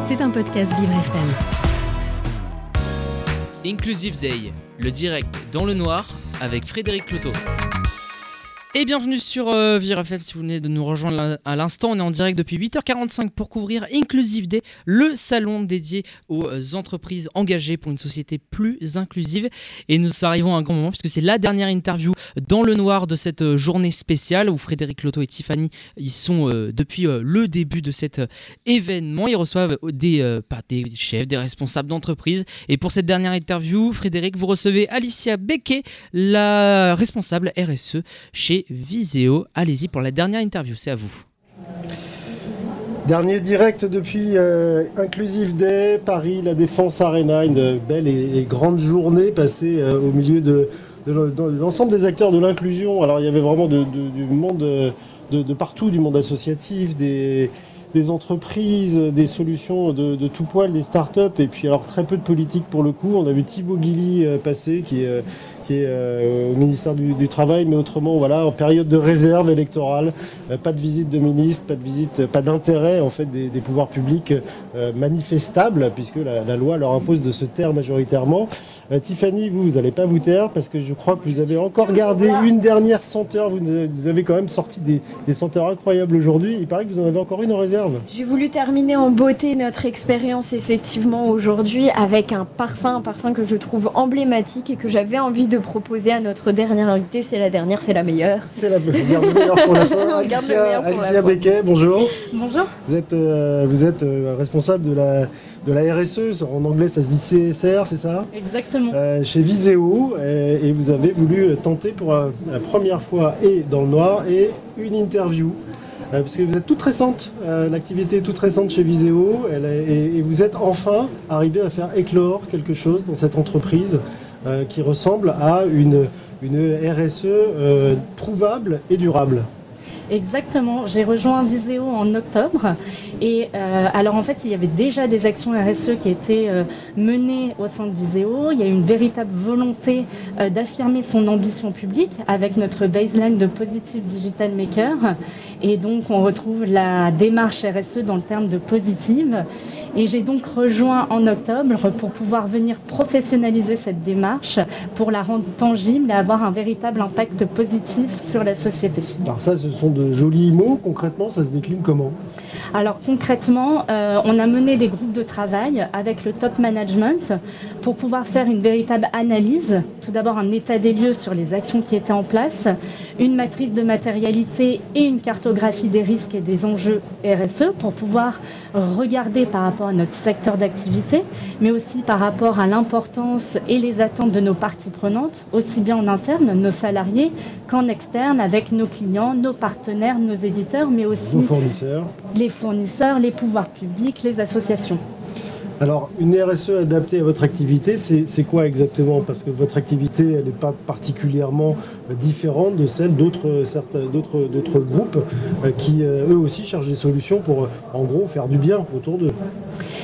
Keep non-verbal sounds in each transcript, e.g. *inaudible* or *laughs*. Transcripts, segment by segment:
C'est un podcast Vivre FM. Inclusive Day, le direct dans le noir avec Frédéric Cloteau. Et bienvenue sur euh, si vous venez de nous rejoindre à l'instant. On est en direct depuis 8h45 pour couvrir Inclusive Day, le salon dédié aux euh, entreprises engagées pour une société plus inclusive. Et nous arrivons à un grand moment puisque c'est la dernière interview dans le noir de cette euh, journée spéciale où Frédéric Loto et Tiffany ils sont euh, depuis le début de cet événement. Ils reçoivent des, pas des chefs, des responsables d'entreprise. Et pour cette dernière interview, Frédéric, vous recevez Alicia Becquet, la responsable RSE chez Viséo. Allez-y pour la dernière interview, c'est à vous. Dernier direct depuis euh, Inclusive Day, Paris, la Défense Arena, une belle et, grande journée passée euh, au milieu de, de l'e- de l'ensemble des acteurs de l'inclusion. Alors il y avait vraiment du monde euh, de, partout, du monde associatif, des, entreprises, des solutions de, tout poil, des startups, et puis alors très peu de politique pour le coup. On a vu Thibaut Guilly passer, qui est, qui est euh, au ministère du, Travail, mais autrement, voilà, en période de réserve électorale, euh, pas de visite de ministre, pas de visite, pas d'intérêt en fait des, pouvoirs publics euh, manifestables, puisque la, loi leur impose de se taire majoritairement. Euh, Tiffany, vous, vous n'allez pas vous taire, parce que je crois que vous avez encore gardé une dernière senteur. Vous, nous avez- vous avez quand même sorti des, des senteurs incroyables aujourd'hui. Il paraît que vous en avez encore une en réserve. J'ai voulu terminer en beauté notre expérience effectivement aujourd'hui avec un parfum, un parfum que je trouve emblématique et que j'avais envie de proposer à notre dernière invitée. C'est la dernière, c'est la meilleure. C'est la on *laughs* garde le meilleur pour la fin. Alicia, Alicia. Becquet, bonjour. Bonjour. Vous êtes, euh, vous êtes euh, responsable de la, de la RSE, en anglais ça se dit CSR, c'est ça? Exactement. Euh, chez Viséo et, et vous avez voulu tenter pour la, la première fois et dans le noir et une interview. Euh, parce que vous êtes toute récente, euh, l'activité est toute récente chez Viséo elle est- et, et vous êtes enfin arrivé à faire éclore quelque chose dans cette entreprise qui ressemble à une, RSE euh, prouvable et durable. Exactement. J'ai rejoint Viséo en octobre. Et euh, alors en fait, il y avait déjà des actions RSE qui étaient euh, menées au sein de Viséo. Il y a eu une véritable volonté euh, d'affirmer son ambition publique avec notre baseline de Positive Digital Maker. Et donc on retrouve la démarche RSE dans le terme de positive. Et j'ai donc rejoint en octobre pour pouvoir venir professionnaliser cette démarche, pour la rendre tangible et avoir un véritable impact positif sur la société. Alors ça, ce sont de jolis mots. Concrètement, ça se décline comment? Alors concrètement, euh, on a mené des groupes de travail avec le top management pour pouvoir faire une véritable analyse. Tout d'abord un état des lieux sur les actions qui étaient en place, une matrice de matérialité et une cartographie des risques et des enjeux RSE pour pouvoir regarder par rapport à notre secteur d'activité, mais aussi par rapport à l'importance et les attentes de nos parties prenantes, aussi bien en interne, nos salariés, qu'en externe, avec nos clients, nos partenaires, nos éditeurs, mais aussi Vos fournisseurs les fournisseurs, les pouvoirs publics, les associations. Alors, une RSE adaptée à votre activité, c'est quoi exactement? Parce que votre activité, elle n'est pas particulièrement différente de celle d'autres certains- d'autres d'autres groupes euh, qui, euh, eux aussi, cherchent des solutions pour, en gros, faire du bien autour d'eux.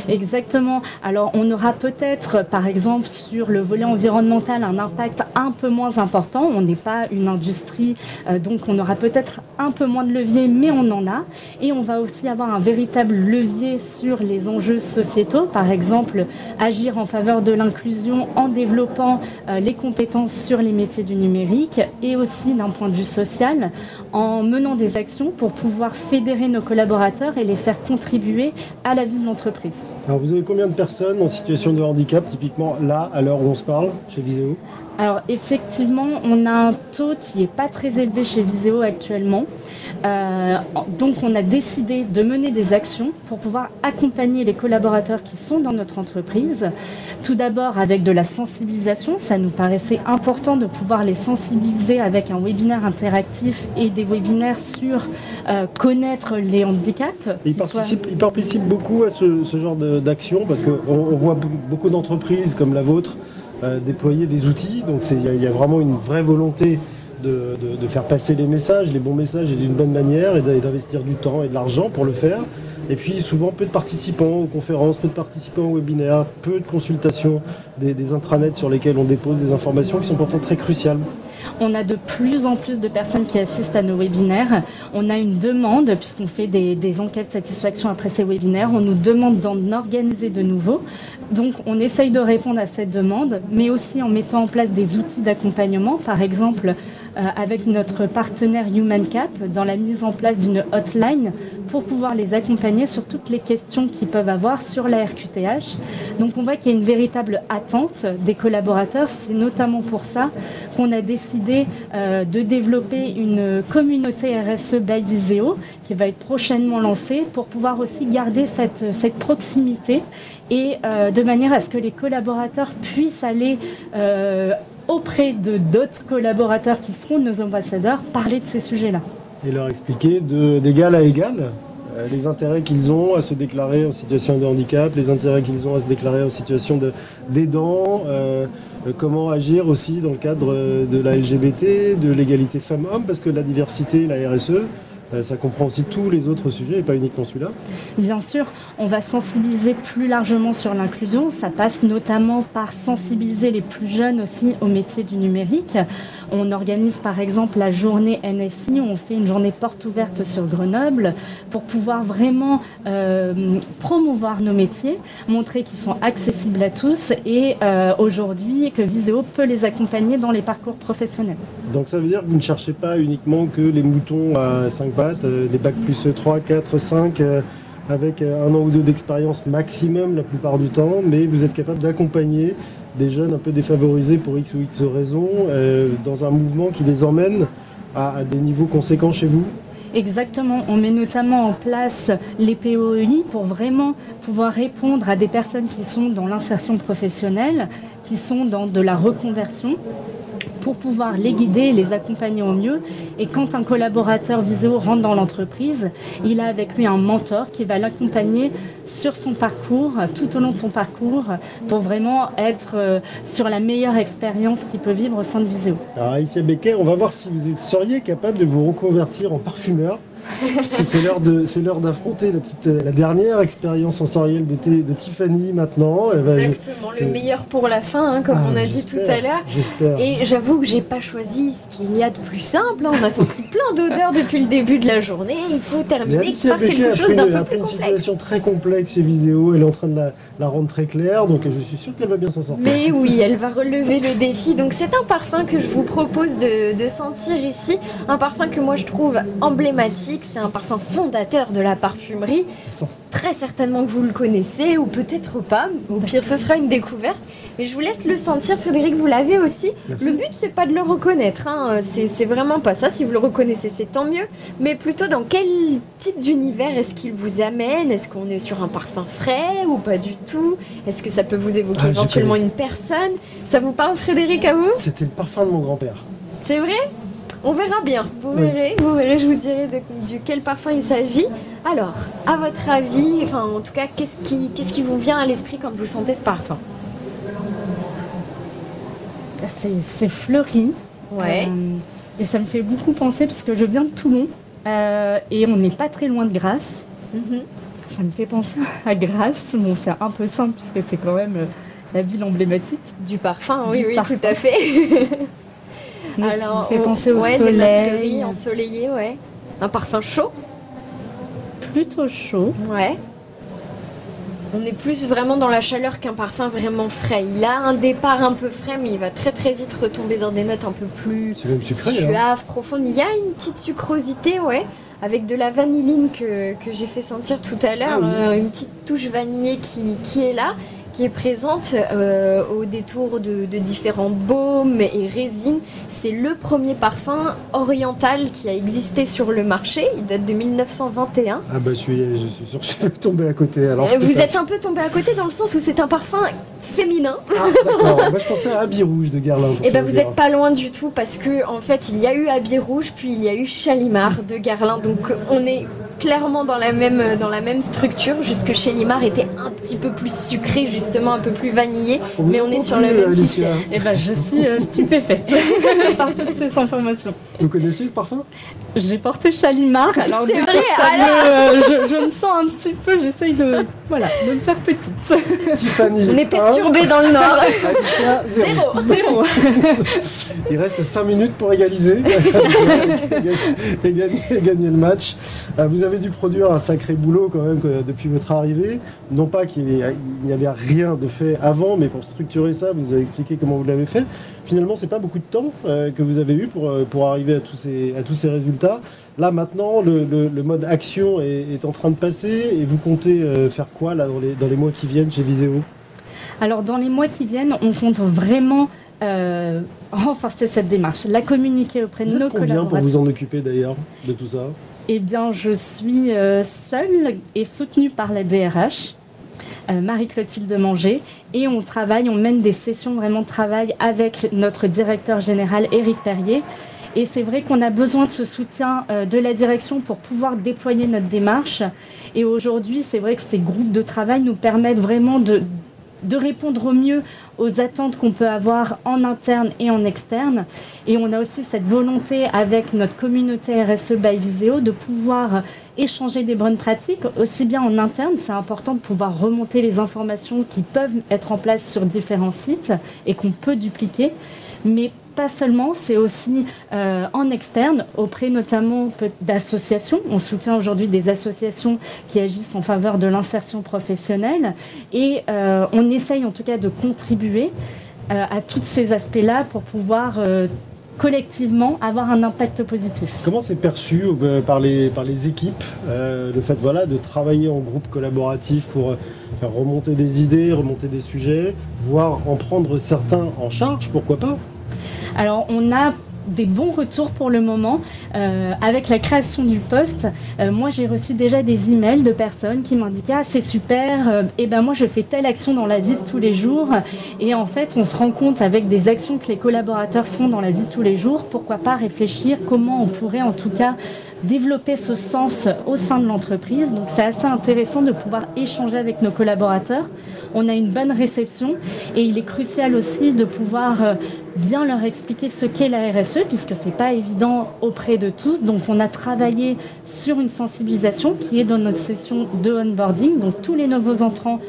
Exactement. Alors on aura peut-être, par exemple, sur le volet environnemental, un impact un peu moins important. On n'est pas une industrie, euh, donc on aura peut-être un peu moins de levier, mais on en a. Et on va aussi avoir un véritable levier sur les enjeux sociétaux. Par exemple, agir en faveur de l'inclusion en développant euh, les compétences sur les métiers du numérique et aussi d'un point de vue social en menant des actions pour pouvoir fédérer nos collaborateurs et les faire contribuer à la vie de l'entreprise. Alors, vous avez combien de personnes en situation de handicap, typiquement là, à l'heure où on se parle, chez Viséo Alors effectivement, on a un taux qui n'est pas très élevé chez Viséo actuellement. Euh, donc on a décidé de mener des actions pour pouvoir accompagner les collaborateurs qui sont dans notre entreprise. Tout d'abord avec de la sensibilisation, ça nous paraissait important de pouvoir les sensibiliser avec un webinaire interactif et des webinaires sur euh, connaître les handicaps. Ils participent, ils participent beaucoup à ce, ce genre d'action parce qu'on on voit be- beaucoup d'entreprises comme la vôtre déployer des outils. Donc il y, a- vraiment une vraie volonté de, de- faire passer les messages, les bons messages et d'une bonne manière et d'investir du temps et de l'argent pour le faire. Et puis souvent peu de participants aux conférences, peu de participants aux webinaires, peu de consultations des, intranets sur lesquels on dépose des informations qui sont pourtant très cruciales. On a de plus en plus de personnes qui assistent à nos webinaires. On a une demande, puisqu'on fait des, des enquêtes de satisfaction après ces webinaires, on nous demande d'en organiser de nouveaux. Donc on essaye de répondre à cette demande, mais aussi en mettant en place des outils d'accompagnement, par exemple avec notre partenaire HumanCap dans la mise en place d'une hotline pour pouvoir les accompagner sur toutes les questions qu'ils peuvent avoir sur la RQTH. Donc on voit qu'il y a une véritable attente des collaborateurs. C'est notamment pour ça qu'on a décidé euh, de développer une communauté RSE by Viseo qui va être prochainement lancée pour pouvoir aussi garder cette, proximité et euh, de manière à ce que les collaborateurs puissent aller euh, auprès de d'autres collaborateurs qui seront nos ambassadeurs parler de ces sujets-là. Et leur expliquer d'égal à égal euh, les intérêts qu'ils ont à se déclarer en situation de handicap, les intérêts qu'ils ont à se déclarer en situation d'aidant, euh, comment agir aussi dans le cadre euh, de la LGBT, de l'égalité femmes-hommes, parce que la diversité, la RSE, ça comprend aussi tous les autres sujets et pas uniquement celui-là. Bien sûr, on va sensibiliser plus largement sur l'inclusion. Ça passe notamment par sensibiliser les plus jeunes aussi au métier du numérique. On organise par exemple la journée NSI, on fait une journée porte ouverte sur Grenoble pour pouvoir vraiment euh, promouvoir nos métiers, montrer qu'ils sont accessibles à tous et euh, aujourd'hui que Viséo peut les accompagner dans les parcours professionnels. Donc ça veut dire que vous ne cherchez pas uniquement que les moutons à 5 pattes, euh, bacs plus 3, 4, 5, euh, avec euh, un an ou deux d'expérience maximum la plupart du temps, mais vous êtes capable d'accompagner des jeunes un peu défavorisés pour X ou X raisons euh, dans un mouvement qui les emmène à, à des niveaux conséquents chez vous. Exactement, on met notamment en place les POEI pour vraiment pouvoir répondre à des personnes qui sont dans l'insertion professionnelle, qui sont dans de la reconversion pour pouvoir les guider, les accompagner au mieux. Et quand un collaborateur Viséo rentre dans l'entreprise, il a avec lui un mentor qui va l'accompagner sur son parcours, tout au long de son parcours, pour vraiment être euh, sur la meilleure expérience qu'il peut vivre au sein de Viséo. Alors Aïssia Becker, on va voir si vous seriez capable de vous reconvertir en parfumeur. Puisque c'est l'heure de c'est l'heure d'affronter la petite la dernière expérience sensorielle de, T- de Tiffany maintenant. Elle va- Exactement, je- le meilleur pour la fin, hein, comme Ah, on a dit tout à l'heure. J'espère. Et j'avoue que j'ai pas choisi ce qu'il y a de plus simple. hein. On a senti *laughs* plein d'odeurs depuis le début de la journée. Il faut terminer par quelque chose après, d'un une, peu après plus une complexe. situation très complexe chez Viséo, elle est en train de la, la rendre très claire, donc je suis sûr qu'elle va bien s'en sortir. Mais oui, elle va relever le défi. Donc c'est un parfum que je vous propose de, de sentir ici. Un parfum que moi je trouve emblématique. C'est un parfum fondateur de la parfumerie. Très certainement que vous le connaissez ou peut-être pas. Au pire, ce sera une découverte. Mais je vous laisse le sentir. Frédéric, vous l'avez aussi. Merci. Le but, c'est pas de le reconnaître. hein. C'est vraiment pas ça. Si vous le reconnaissez, c'est tant mieux. Mais plutôt dans quel type d'univers est-ce qu'il vous amène? Est-ce qu'on est sur un parfum frais ou pas du tout? Est-ce que ça peut vous évoquer Ah, éventuellement une personne? Ça vous parle, Frédéric, à vous? C'était le parfum de mon grand-père. C'est vrai? On verra bien. Vous Oui. verrez, vous verrez, je vous dirai de, du quel parfum il s'agit. Alors, à votre avis, enfin en tout cas, qu'est-ce qui, qu'est-ce qui vous vient à l'esprit quand vous sentez ce parfum? C'est fleuri. Ouais. Euh, et ça me fait beaucoup penser parce que je viens de Toulon euh, et on n'est pas très loin de Grasse. Mhm. Ça me fait penser *laughs* à Grasse. Bon, c'est un peu simple puisque c'est quand même euh, la ville emblématique. Du parfum, Du oui, oui, parfum. tout à fait. *laughs* Mais ça me fait on- penser au ouais, des notes soleil. fleuries, ensoleillées, ouais. Un parfum chaud, Plutôt chaud. ouais. On est plus vraiment dans la chaleur qu'un parfum vraiment frais. Il a un départ un peu frais, mais il va très très vite retomber dans des notes un peu plus C'est même sucré. hein. suave, profonde. Il y a une petite sucrosité, ouais, avec de la vanilline que, que j'ai fait sentir tout à l'heure, Ah oui. euh, une petite touche vanillée qui, qui est là, qui est présente euh, au détour de, de différents baumes et résines. C'est le premier parfum oriental qui a existé sur le marché. Il date de 1921. Ah bah je suis, je suis sûr que je vais tomber à côté. Alors, Euh, vous pas- êtes un peu tombé à côté dans le sens où c'est un parfum féminin. Ah, d'accord. Moi je pensais à Habit Rouge de Guerlain. Et ben tout vous dire. êtes pas loin du tout parce que en fait il y a eu Habit Rouge puis il y a eu Chalimard de Guerlain donc on est clairement dans la même, dans la même structure, jusque chez Limar était un petit peu plus sucré, justement un peu plus vanillé, mais on est sur le même système. Et eh ben, je suis euh, stupéfaite *laughs* par toutes ces informations. Vous connaissez ce parfum? J'ai porté Chalimar, alors C'est vrai, euh, je, me sens un petit peu, j'essaye de, voilà, de me faire petite. *laughs* Tiffany. On est perturbé dans le Nord. zéro. zéro. *laughs* Il reste 5 minutes pour égaliser *laughs* et, gagner, le match. Euh, vous avez dû produire un sacré boulot quand même depuis votre arrivée. Non pas qu'il n'y avait rien de fait avant, mais pour structurer ça, vous avez expliqué comment vous l'avez fait. Finalement, c'est pas beaucoup de temps euh, que vous avez eu pour, euh, pour arriver à tous, ces, à tous ces résultats. Là, maintenant, le, mode action est, en train de passer et vous comptez faire quoi là, dans, les, dans les mois qui viennent chez Viséo alors dans les mois qui viennent, on compte vraiment euh, *laughs* renforcer cette démarche, la communiquer auprès de nos combien pour vous en occuper d'ailleurs de tout ça? Eh bien, je suis euh, seule et soutenue par la DRH. Euh, Marie-Clotilde Manger. Et on travaille, on mène des sessions vraiment de travail avec notre directeur général Éric Perrier. Et c'est vrai qu'on a besoin de ce soutien de la direction pour pouvoir déployer notre démarche. Et aujourd'hui c'est vrai que ces groupes de travail nous permettent vraiment de, de répondre au mieux aux attentes qu'on peut avoir en interne et en externe. Et on a aussi cette volonté avec notre communauté RSE by Viseo de pouvoir échanger des bonnes pratiques, aussi bien en interne, c'est important de pouvoir remonter les informations qui peuvent être en place sur différents sites et qu'on peut dupliquer, mais pas seulement, c'est aussi euh, en externe, auprès notamment d'associations. On soutient aujourd'hui des associations qui agissent en faveur de l'insertion professionnelle et euh, on essaye en tout cas de contribuer euh, à tous ces aspects-là pour pouvoir collectivement avoir un impact positif. Comment c'est perçu par, les, par les équipes le fait voilà, de travailler en groupe collaboratif pour faire remonter des idées, remonter des sujets, voire en prendre certains en charge, pourquoi pas? Alors on a des bons retours pour le moment. Euh, avec la création du poste, euh, moi j'ai reçu déjà des emails de personnes qui m'indiquaient ah c'est super, et euh, eh ben moi je fais telle action dans la vie de tous les jours. Et en fait, on se rend compte avec des actions que les collaborateurs font dans la vie de tous les jours, pourquoi pas réfléchir comment on pourrait en tout cas développer ce sens au sein de l'entreprise. Donc c'est assez intéressant de pouvoir échanger avec nos collaborateurs. On a une bonne réception et il est crucial aussi de pouvoir bien leur expliquer ce qu'est la RSE, puisque c'est pas évident auprès de tous. Donc, on a travaillé sur une sensibilisation qui est dans notre session de onboarding. Donc, tous les nouveaux entrants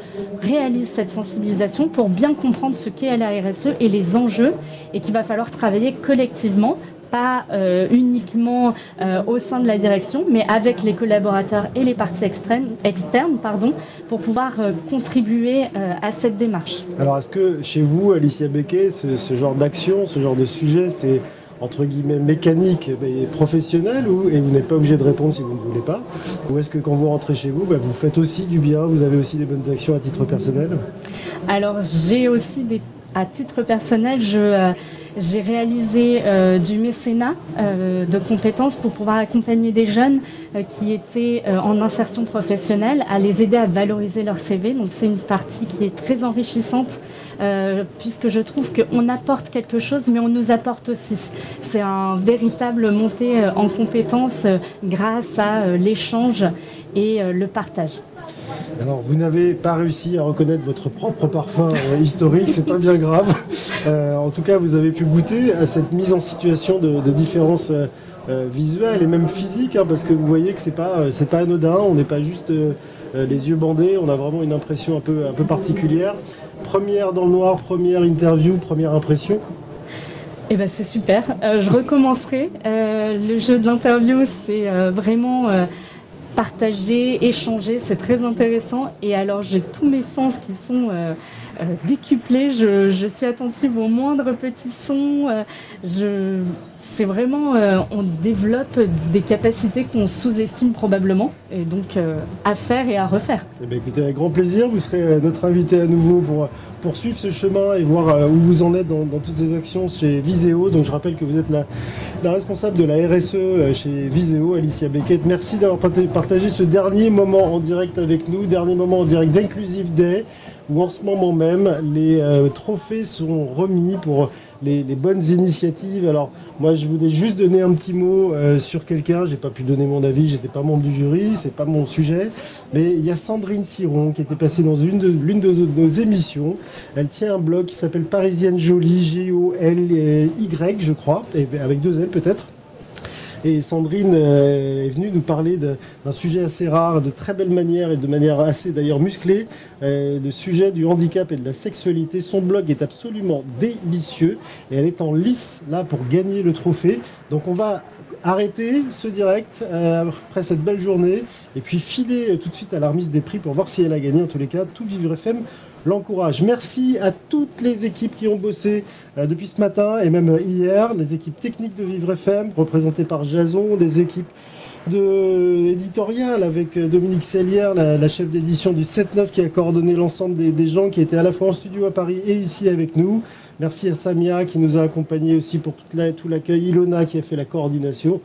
réalisent cette sensibilisation pour bien comprendre ce qu'est la RSE et les enjeux, et qu'il va falloir travailler collectivement pas euh, uniquement euh, au sein de la direction, mais avec les collaborateurs et les parties externes, externes pardon, pour pouvoir euh, contribuer à cette démarche. Alors, est-ce que chez vous, Alicia Becquet, ce, genre d'action, ce genre de sujet, c'est entre guillemets mécanique et professionnel ou, et vous n'êtes pas obligé de répondre si vous ne voulez pas? Ou est-ce que quand vous rentrez chez vous, bah, vous faites aussi du bien, vous avez aussi des bonnes actions à titre personnel? Alors j'ai aussi des... À titre personnel, je j'ai réalisé euh, du mécénat euh, de compétences pour pouvoir accompagner des jeunes euh, qui étaient en insertion professionnelle, à les aider à valoriser leur CV. Donc c'est une partie qui est très enrichissante puisque je trouve qu'on apporte quelque chose, mais on nous apporte aussi. C'est un véritable montée en compétences grâce à l'échange et le partage. Alors, vous n'avez pas réussi à reconnaître votre propre parfum historique, c'est pas bien grave. En tout cas, vous avez pu goûter à cette mise en situation de, différences euh, visuelles et même physiques, hein, parce que vous voyez que c'est pas c'est pas anodin. On n'est pas juste les yeux bandés. On a vraiment une impression un peu un peu particulière. Première dans le noir, première interview, première impression. Eh ben c'est super. je recommencerai. le jeu de l'interview, c'est vraiment partager, échanger, c'est très intéressant. Et alors j'ai tous mes sens qui sont euh, euh, décuplés, je, suis attentive aux moindres petits sons. Euh, c'est vraiment, on développe des capacités qu'on sous-estime probablement, et donc à faire et à refaire. Eh bien, écoutez, avec grand plaisir, vous serez notre invité à nouveau pour poursuivre ce chemin et voir où vous en êtes dans, toutes ces actions chez Viséo. Donc je rappelle que vous êtes la, la responsable de la RSE chez Viséo, Alicia Beckett. Merci d'avoir partagé ce dernier moment en direct avec nous, dernier moment en direct d'Inclusive Day où en ce moment même les trophées sont remis pour les, bonnes initiatives. Alors moi je voulais juste donner un petit mot euh, sur quelqu'un, j'ai pas pu donner mon avis, j'étais pas membre du jury, c'est pas mon sujet, mais il y a Sandrine Siron qui était passée dans l'une de nos émissions. Elle tient un blog qui s'appelle Parisienne Jolie, G-O-L-Y je crois, avec deux L peut-être. Et Sandrine euh, est venue nous parler d'un sujet assez rare, de très belle manière et de manière assez d'ailleurs musclée, euh, le sujet du handicap et de la sexualité. Son blog est absolument délicieux et elle est en lice là pour gagner le trophée. Donc on va arrêter ce direct euh, après cette belle journée et puis filer tout de suite à la des prix pour voir si elle a gagné. En tous les cas, tout Vivre FM l'encourage. Merci à toutes les équipes qui ont bossé euh, depuis ce matin et même hier, les équipes techniques de Vivre FM, représentées par Jason, les équipes de avec euh, Dominique Sellière, la, chef d'édition du 7-9 qui a coordonné l'ensemble des, gens qui étaient à la fois en studio à Paris et ici avec nous. Merci à Samia qui nous a accompagnés aussi pour tout l'accueil, Ilona qui a fait la coordination.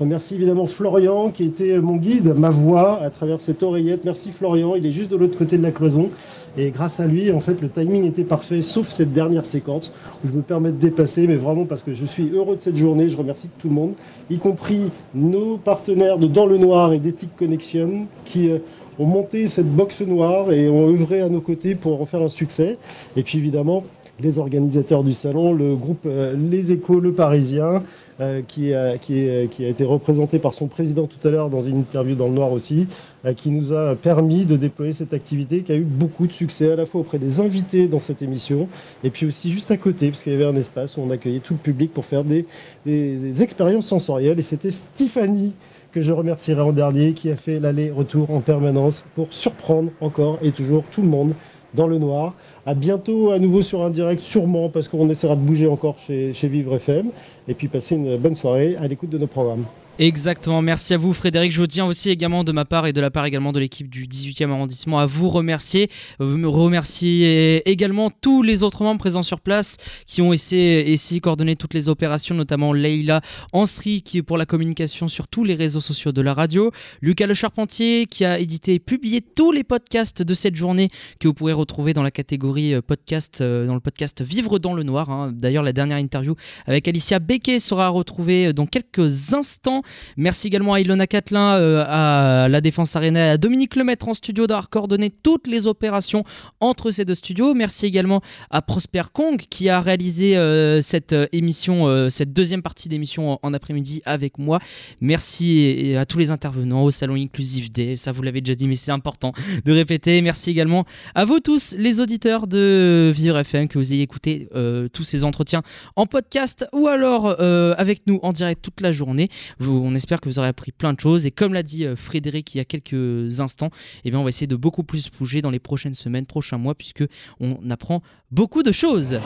Merci évidemment Florian qui était mon guide, ma voix à travers cette oreillette. Merci Florian, il est juste de l'autre côté de la cloison. Et grâce à lui, en fait, le timing était parfait, sauf cette dernière séquence où je me permets de dépasser, mais vraiment parce que je suis heureux de cette journée. Je remercie tout le monde, y compris nos partenaires de Dans le Noir et d'Ethic Connection qui euh, ont monté cette boxe noire et ont œuvré à nos côtés pour en faire un succès. Et puis évidemment, les organisateurs du salon, le groupe euh, Les Échos, le Parisien, euh, qui, a, qui, a été représenté par son président tout à l'heure dans une interview dans le Noir aussi, euh, qui nous a permis de déployer cette activité qui a eu beaucoup de succès à la fois auprès des invités dans cette émission et puis aussi juste à côté, parce qu'il y avait un espace où on accueillait tout le public pour faire des, des expériences sensorielles. Et c'était Stéphanie que je remercierai en dernier, qui a fait l'aller-retour en permanence pour surprendre encore et toujours tout le monde dans le noir. À bientôt à nouveau sur un direct, sûrement, parce qu'on essaiera de bouger encore chez, chez Vivre FM. Et puis passer une bonne soirée à l'écoute de nos programmes. Exactement, merci à vous Frédéric. Je tiens aussi également de ma part et de la part également de l'équipe du 18e arrondissement à vous remercier. Euh, me remercier également tous les autres membres présents sur place qui ont essayé, essayé coordonner toutes les opérations, notamment Leïla Ansri qui est pour la communication sur tous les réseaux sociaux de la radio, Lucas Le Charpentier qui a édité et publié tous les podcasts de cette journée que vous pourrez retrouver dans la catégorie euh, podcast, euh, dans le podcast Vivre dans le Noir. Hein. D'ailleurs, la dernière interview avec Alicia Becquet sera retrouvée dans quelques instants. Merci également à Ilona Catlin, euh, à la Défense Arena, à Dominique Lemaître en studio d'avoir coordonné toutes les opérations entre ces deux studios. Merci également à Prosper Kong qui a réalisé euh, cette euh, émission, cette deuxième partie d'émission en, après-midi avec moi. Merci à tous les intervenants au Salon Inclusif Day. Ça, vous l'avez déjà dit, mais c'est important de répéter. Merci également à vous tous, les auditeurs de Vivre FM, que vous ayez écouté tous ces entretiens en podcast ou alors avec nous en direct toute la journée. On espère que vous aurez appris plein de choses. Et comme l'a dit euh, Frédéric il y a quelques instants, eh bien on va essayer de beaucoup plus bouger dans les prochaines semaines, prochains mois, puisque on apprend beaucoup de choses.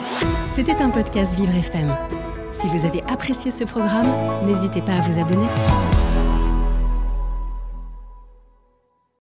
C'était un podcast Vivre FM. Si vous avez apprécié ce programme, n'hésitez pas à vous abonner.